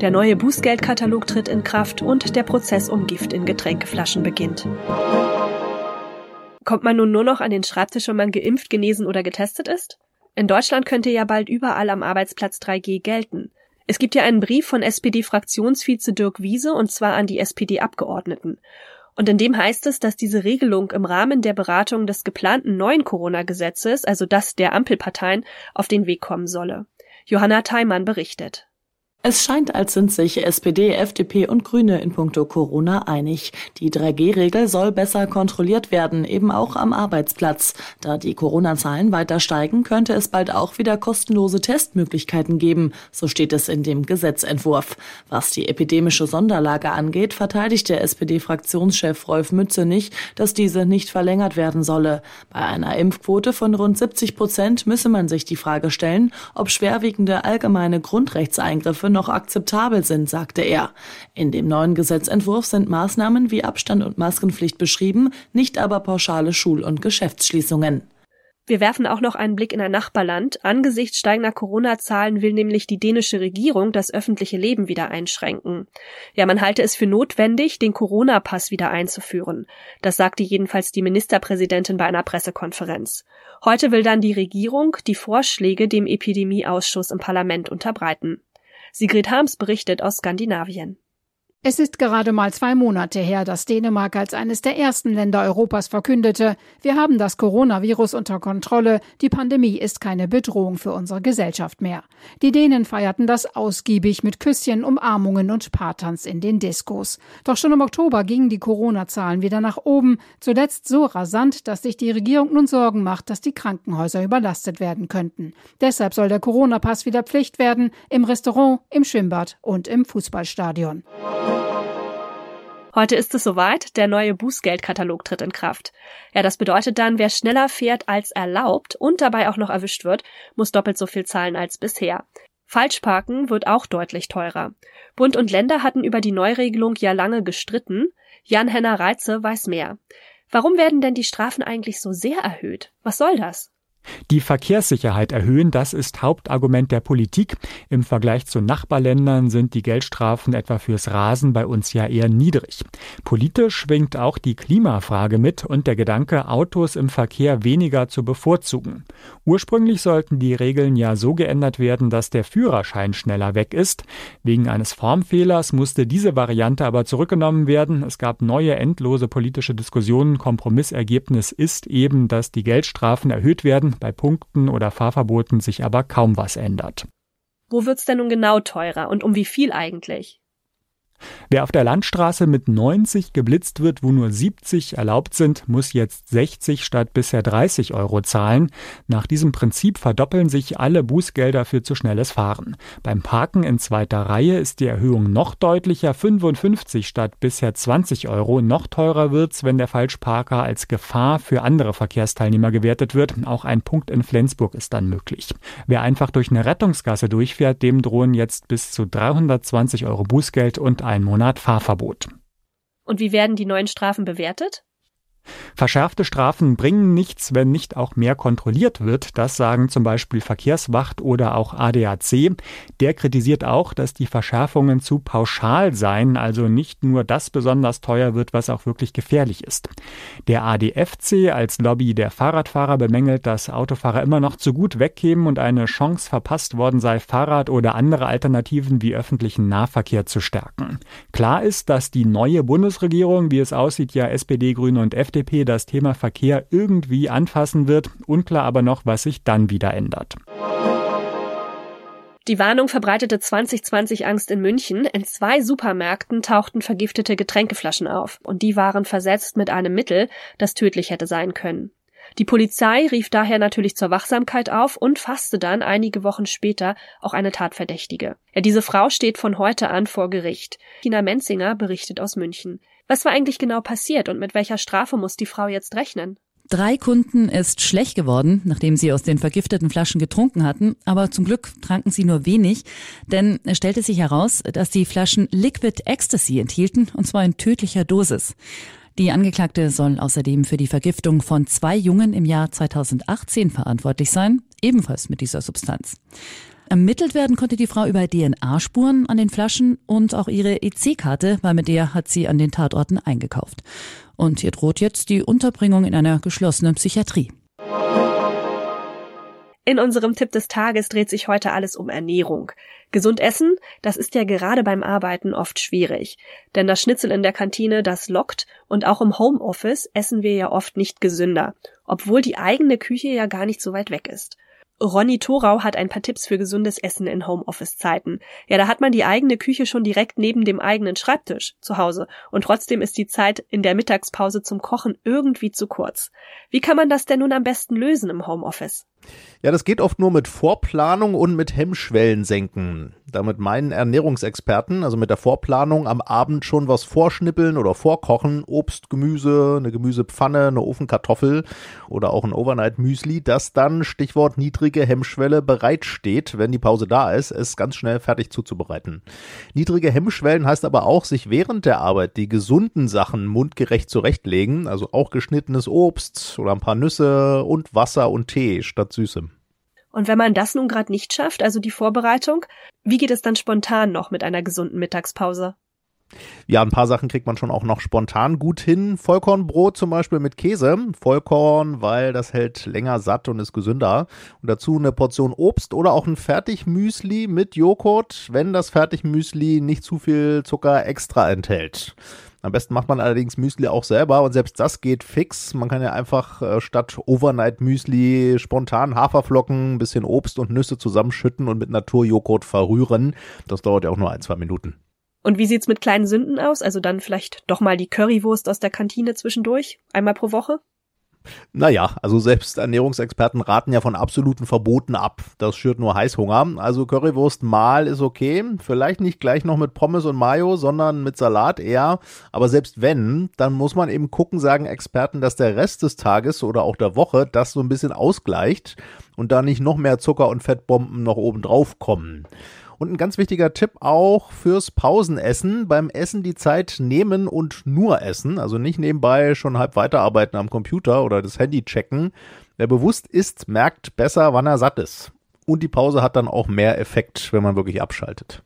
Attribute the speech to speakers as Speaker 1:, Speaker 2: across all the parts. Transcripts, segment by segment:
Speaker 1: Der neue Bußgeldkatalog tritt in Kraft und der Prozess um Gift in Getränkeflaschen beginnt. Kommt man nun nur noch an den Schreibtisch, wenn man geimpft, genesen oder getestet ist? In Deutschland könnte ja bald überall am Arbeitsplatz 3G gelten. Es gibt ja einen Brief von SPD-Fraktionsvize Dirk Wiese und zwar an die SPD-Abgeordneten. Und in dem heißt es, dass diese Regelung im Rahmen der Beratung des geplanten neuen Corona-Gesetzes, also das der Ampelparteien, auf den Weg kommen solle. Johanna Theimann berichtet.
Speaker 2: Es scheint, als sind sich SPD, FDP und Grüne in puncto Corona einig. Die 3G-Regel soll besser kontrolliert werden, eben auch am Arbeitsplatz. Da die Corona-Zahlen weiter steigen, könnte es bald auch wieder kostenlose Testmöglichkeiten geben, so steht es in dem Gesetzentwurf. Was die epidemische Sonderlage angeht, verteidigt der SPD-Fraktionschef Rolf Mützenich, dass diese nicht verlängert werden solle. Bei einer Impfquote von rund 70 Prozent müsse man sich die Frage stellen, ob schwerwiegende allgemeine Grundrechtseingriffe noch akzeptabel sind, sagte er. In dem neuen Gesetzentwurf sind Maßnahmen wie Abstand und Maskenpflicht beschrieben, nicht aber pauschale Schul- und Geschäftsschließungen.
Speaker 1: Wir werfen auch noch einen Blick in ein Nachbarland. Angesichts steigender Corona-Zahlen will nämlich die dänische Regierung das öffentliche Leben wieder einschränken. Ja, man halte es für notwendig, den Corona-Pass wieder einzuführen. Das sagte jedenfalls die Ministerpräsidentin bei einer Pressekonferenz. Heute will dann die Regierung die Vorschläge dem Epidemieausschuss im Parlament unterbreiten. Sigrid Harms berichtet aus Skandinavien.
Speaker 3: Es ist gerade mal zwei Monate her, dass Dänemark als eines der ersten Länder Europas verkündete, wir haben das Coronavirus unter Kontrolle, die Pandemie ist keine Bedrohung für unsere Gesellschaft mehr. Die Dänen feierten das ausgiebig mit Küsschen, Umarmungen und Paartanz in den Diskos. Doch schon im Oktober gingen die Corona-Zahlen wieder nach oben, zuletzt so rasant, dass sich die Regierung nun Sorgen macht, dass die Krankenhäuser überlastet werden könnten. Deshalb soll der Corona-Pass wieder Pflicht werden, im Restaurant, im Schwimmbad und im Fußballstadion.
Speaker 1: Heute ist es soweit, der neue Bußgeldkatalog tritt in Kraft. Ja, das bedeutet dann, wer schneller fährt als erlaubt und dabei auch noch erwischt wird, muss doppelt so viel zahlen als bisher. Falschparken wird auch deutlich teurer. Bund und Länder hatten über die Neuregelung ja lange gestritten. Jan-Henner Reitze weiß mehr. Warum werden denn die Strafen eigentlich so sehr erhöht? Was soll das?
Speaker 4: Die Verkehrssicherheit erhöhen, das ist Hauptargument der Politik. Im Vergleich zu Nachbarländern sind die Geldstrafen etwa fürs Rasen bei uns ja eher niedrig. Politisch schwingt auch die Klimafrage mit und der Gedanke, Autos im Verkehr weniger zu bevorzugen. Ursprünglich sollten die Regeln ja so geändert werden, dass der Führerschein schneller weg ist. Wegen eines Formfehlers musste diese Variante aber zurückgenommen werden. Es gab neue endlose politische Diskussionen. Kompromissergebnis ist eben, dass die Geldstrafen erhöht werden bei Punkten oder Fahrverboten sich aber kaum was ändert.
Speaker 1: Wo wird's denn nun genau teurer und um wie viel eigentlich?
Speaker 4: Wer auf der Landstraße mit 90 geblitzt wird, wo nur 70 erlaubt sind, muss jetzt 60 statt bisher 30 Euro zahlen. Nach diesem Prinzip verdoppeln sich alle Bußgelder für zu schnelles Fahren. Beim Parken in zweiter Reihe ist die Erhöhung noch deutlicher, 55 statt bisher 20 Euro. Noch teurer wird's, wenn der Falschparker als Gefahr für andere Verkehrsteilnehmer gewertet wird. Auch ein Punkt in Flensburg ist dann möglich. Wer einfach durch eine Rettungsgasse durchfährt, dem drohen jetzt bis zu 320 Euro Bußgeld und ein Monat Fahrverbot.
Speaker 1: Und wie werden die neuen Strafen bewertet?
Speaker 4: Verschärfte Strafen bringen nichts, wenn nicht auch mehr kontrolliert wird. Das sagen zum Beispiel Verkehrswacht oder auch ADAC. Der kritisiert auch, dass die Verschärfungen zu pauschal seien, also nicht nur das besonders teuer wird, was auch wirklich gefährlich ist. Der ADFC als Lobby der Fahrradfahrer bemängelt, dass Autofahrer immer noch zu gut wegkämen und eine Chance verpasst worden sei, Fahrrad oder andere Alternativen wie öffentlichen Nahverkehr zu stärken. Klar ist, dass die neue Bundesregierung, wie es aussieht, ja SPD, Grüne und FDP FDP das Thema Verkehr irgendwie anfassen wird. Unklar aber noch, was sich dann wieder ändert.
Speaker 1: Die Warnung verbreitete 2020 Angst in München. In zwei Supermärkten tauchten vergiftete Getränkeflaschen auf und die waren versetzt mit einem Mittel, das tödlich hätte sein können. Die Polizei rief daher natürlich zur Wachsamkeit auf und fasste dann einige Wochen später auch eine Tatverdächtige. Ja, diese Frau steht von heute an vor Gericht. Tina Menzinger berichtet aus München. Was war eigentlich genau passiert und mit welcher Strafe muss die Frau jetzt rechnen?
Speaker 5: Drei Kunden ist schlecht geworden, nachdem sie aus den vergifteten Flaschen getrunken hatten, aber zum Glück tranken sie nur wenig, denn es stellte sich heraus, dass die Flaschen Liquid Ecstasy enthielten, und zwar in tödlicher Dosis. Die Angeklagte soll außerdem für die Vergiftung von zwei Jungen im Jahr 2018 verantwortlich sein, ebenfalls mit dieser Substanz. Ermittelt werden konnte die Frau über DNA-Spuren an den Flaschen und auch ihre EC-Karte, weil mit der hat sie an den Tatorten eingekauft. Und ihr droht jetzt die Unterbringung in einer geschlossenen Psychiatrie.
Speaker 1: In unserem Tipp des Tages dreht sich heute alles um Ernährung. Gesund essen, das ist ja gerade beim Arbeiten oft schwierig. Denn das Schnitzel in der Kantine, das lockt und auch im Homeoffice essen wir ja oft nicht gesünder, obwohl die eigene Küche ja gar nicht so weit weg ist. Ronny Thorau hat ein paar Tipps für gesundes Essen in Homeoffice-Zeiten. Ja, da hat man die eigene Küche schon direkt neben dem eigenen Schreibtisch zu Hause und trotzdem ist die Zeit in der Mittagspause zum Kochen irgendwie zu kurz. Wie kann man das denn nun am besten lösen im Homeoffice?
Speaker 6: Ja, das geht oft nur mit Vorplanung und mit Hemmschwellen senken. Damit meinen Ernährungsexperten, also mit der Vorplanung am Abend schon was vorschnippeln oder vorkochen, Obst, Gemüse, eine Gemüsepfanne, eine Ofenkartoffel oder auch ein Overnight Müsli, das dann, Stichwort niedrige Hemmschwelle, bereitsteht, wenn die Pause da ist, es ganz schnell fertig zuzubereiten. Niedrige Hemmschwellen heißt aber auch, sich während der Arbeit die gesunden Sachen mundgerecht zurechtlegen, also auch geschnittenes Obst oder ein paar Nüsse und Wasser und Tee statt Süßem.
Speaker 1: Und wenn man das nun gerade nicht schafft, also die Vorbereitung, wie geht es dann spontan noch mit einer gesunden Mittagspause?
Speaker 6: Ja, ein paar Sachen kriegt man schon auch noch spontan gut hin. Vollkornbrot zum Beispiel mit Käse. Vollkorn, weil das hält länger satt und ist gesünder. Und dazu eine Portion Obst oder auch ein Fertigmüsli mit Joghurt, wenn das Fertigmüsli nicht zu viel Zucker extra enthält. Am besten macht man allerdings Müsli auch selber und selbst das geht fix. Man kann ja einfach äh, statt Overnight Müsli spontan Haferflocken, ein bisschen Obst und Nüsse zusammenschütten und mit Naturjoghurt verrühren. Das dauert ja auch nur ein, zwei Minuten.
Speaker 1: Und wie sieht's mit kleinen Sünden aus? Also dann vielleicht doch mal die Currywurst aus der Kantine zwischendurch? Einmal pro Woche?
Speaker 6: Naja, also selbst Ernährungsexperten raten ja von absoluten Verboten ab. Das schürt nur Heißhunger. Also Currywurst mal ist okay. Vielleicht nicht gleich noch mit Pommes und Mayo, sondern mit Salat eher. Aber selbst wenn, dann muss man eben gucken, sagen Experten, dass der Rest des Tages oder auch der Woche das so ein bisschen ausgleicht und da nicht noch mehr Zucker und Fettbomben noch oben drauf kommen. Und ein ganz wichtiger Tipp auch fürs Pausenessen. Beim Essen die Zeit nehmen und nur essen. Also nicht nebenbei schon halb weiterarbeiten am Computer oder das Handy checken. Wer bewusst isst, merkt besser, wann er satt ist. Und die Pause hat dann auch mehr Effekt, wenn man wirklich abschaltet.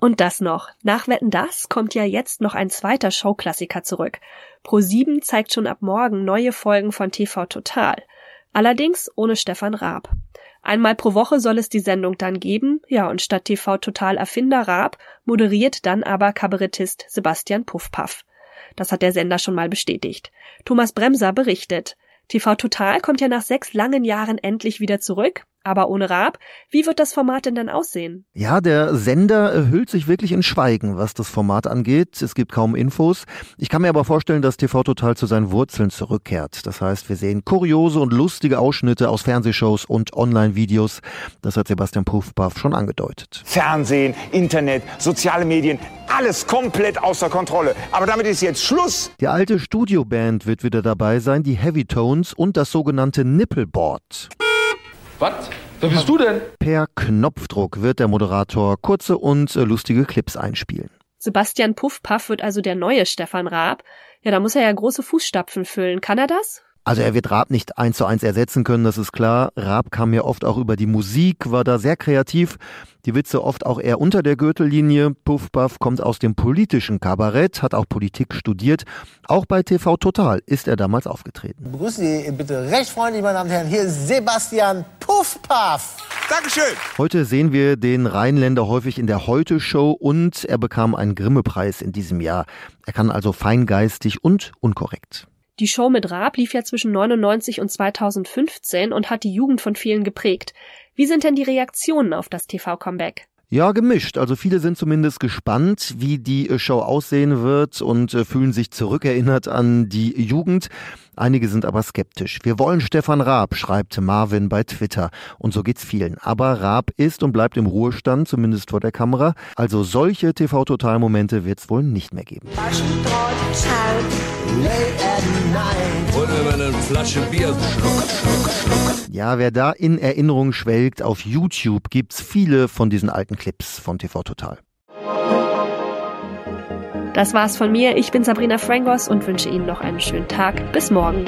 Speaker 1: Und das noch. Nach Wetten das kommt ja jetzt noch ein zweiter Showklassiker zurück. Pro7 zeigt schon ab morgen neue Folgen von TV Total. Allerdings ohne Stefan Raab. Einmal pro Woche soll es die Sendung dann geben, ja, und statt TV Total Erfinder Raab moderiert dann aber Kabarettist Sebastian Puffpaff. Das hat der Sender schon mal bestätigt. Thomas Bremser berichtet. TV Total kommt ja nach sechs langen Jahren endlich wieder zurück, aber ohne Raab. Wie wird das Format denn dann aussehen?
Speaker 7: Ja, der Sender hüllt sich wirklich in Schweigen, was das Format angeht. Es gibt kaum Infos. Ich kann mir aber vorstellen, dass TV Total zu seinen Wurzeln zurückkehrt. Das heißt, wir sehen kuriose und lustige Ausschnitte aus Fernsehshows und Online-Videos. Das hat Sebastian Puffpaff schon angedeutet.
Speaker 8: Fernsehen, Internet, soziale Medien, alles komplett außer Kontrolle. Aber damit ist jetzt Schluss.
Speaker 7: Die alte Studioband wird wieder dabei sein, die Heavy Tones und das sogenannte Nippleboard.
Speaker 9: Was? Wer bist du denn?
Speaker 7: Per Knopfdruck wird der Moderator kurze und äh, lustige Clips einspielen.
Speaker 1: Sebastian Puffpaff wird also der neue Stefan Raab. Ja, da muss er ja große Fußstapfen füllen. Kann er das?
Speaker 7: Also er wird Raab nicht eins zu eins ersetzen können, das ist klar. Raab kam ja oft auch über die Musik, war da sehr kreativ. Die Witze oft auch eher unter der Gürtellinie. Puff Buff kommt aus dem politischen Kabarett, hat auch Politik studiert. Auch bei TV Total ist er damals aufgetreten.
Speaker 10: Begrüßen Sie bitte recht freundlich, meine Damen und Herren, hier ist Sebastian Puffpaff.
Speaker 8: Dankeschön.
Speaker 7: Heute sehen wir den Rheinländer häufig in der Heute-Show und er bekam einen Grimme-Preis in diesem Jahr. Er kann also feingeistig und unkorrekt.
Speaker 1: Die Show mit Raab lief ja zwischen 99 und 2015 und hat die Jugend von vielen geprägt. Wie sind denn die Reaktionen auf das TV-Comeback?
Speaker 7: Ja, gemischt. Also viele sind zumindest gespannt, wie die äh, Show aussehen wird und äh, fühlen sich zurückerinnert an die Jugend. Einige sind aber skeptisch. Wir wollen Stefan Raab, schreibt Marvin bei Twitter. Und so geht's vielen. Aber Raab ist und bleibt im Ruhestand, zumindest vor der Kamera. Also solche TV-Total-Momente wird's wohl nicht mehr geben.
Speaker 9: Wollen wir mal eine Flasche Bier schlucken, schlucken.
Speaker 7: Ja, wer da in Erinnerung schwelgt, auf YouTube gibt's viele von diesen alten Clips von TV Total.
Speaker 1: Das war's von mir. Ich bin Sabrina Frangos und wünsche Ihnen noch einen schönen Tag. Bis morgen.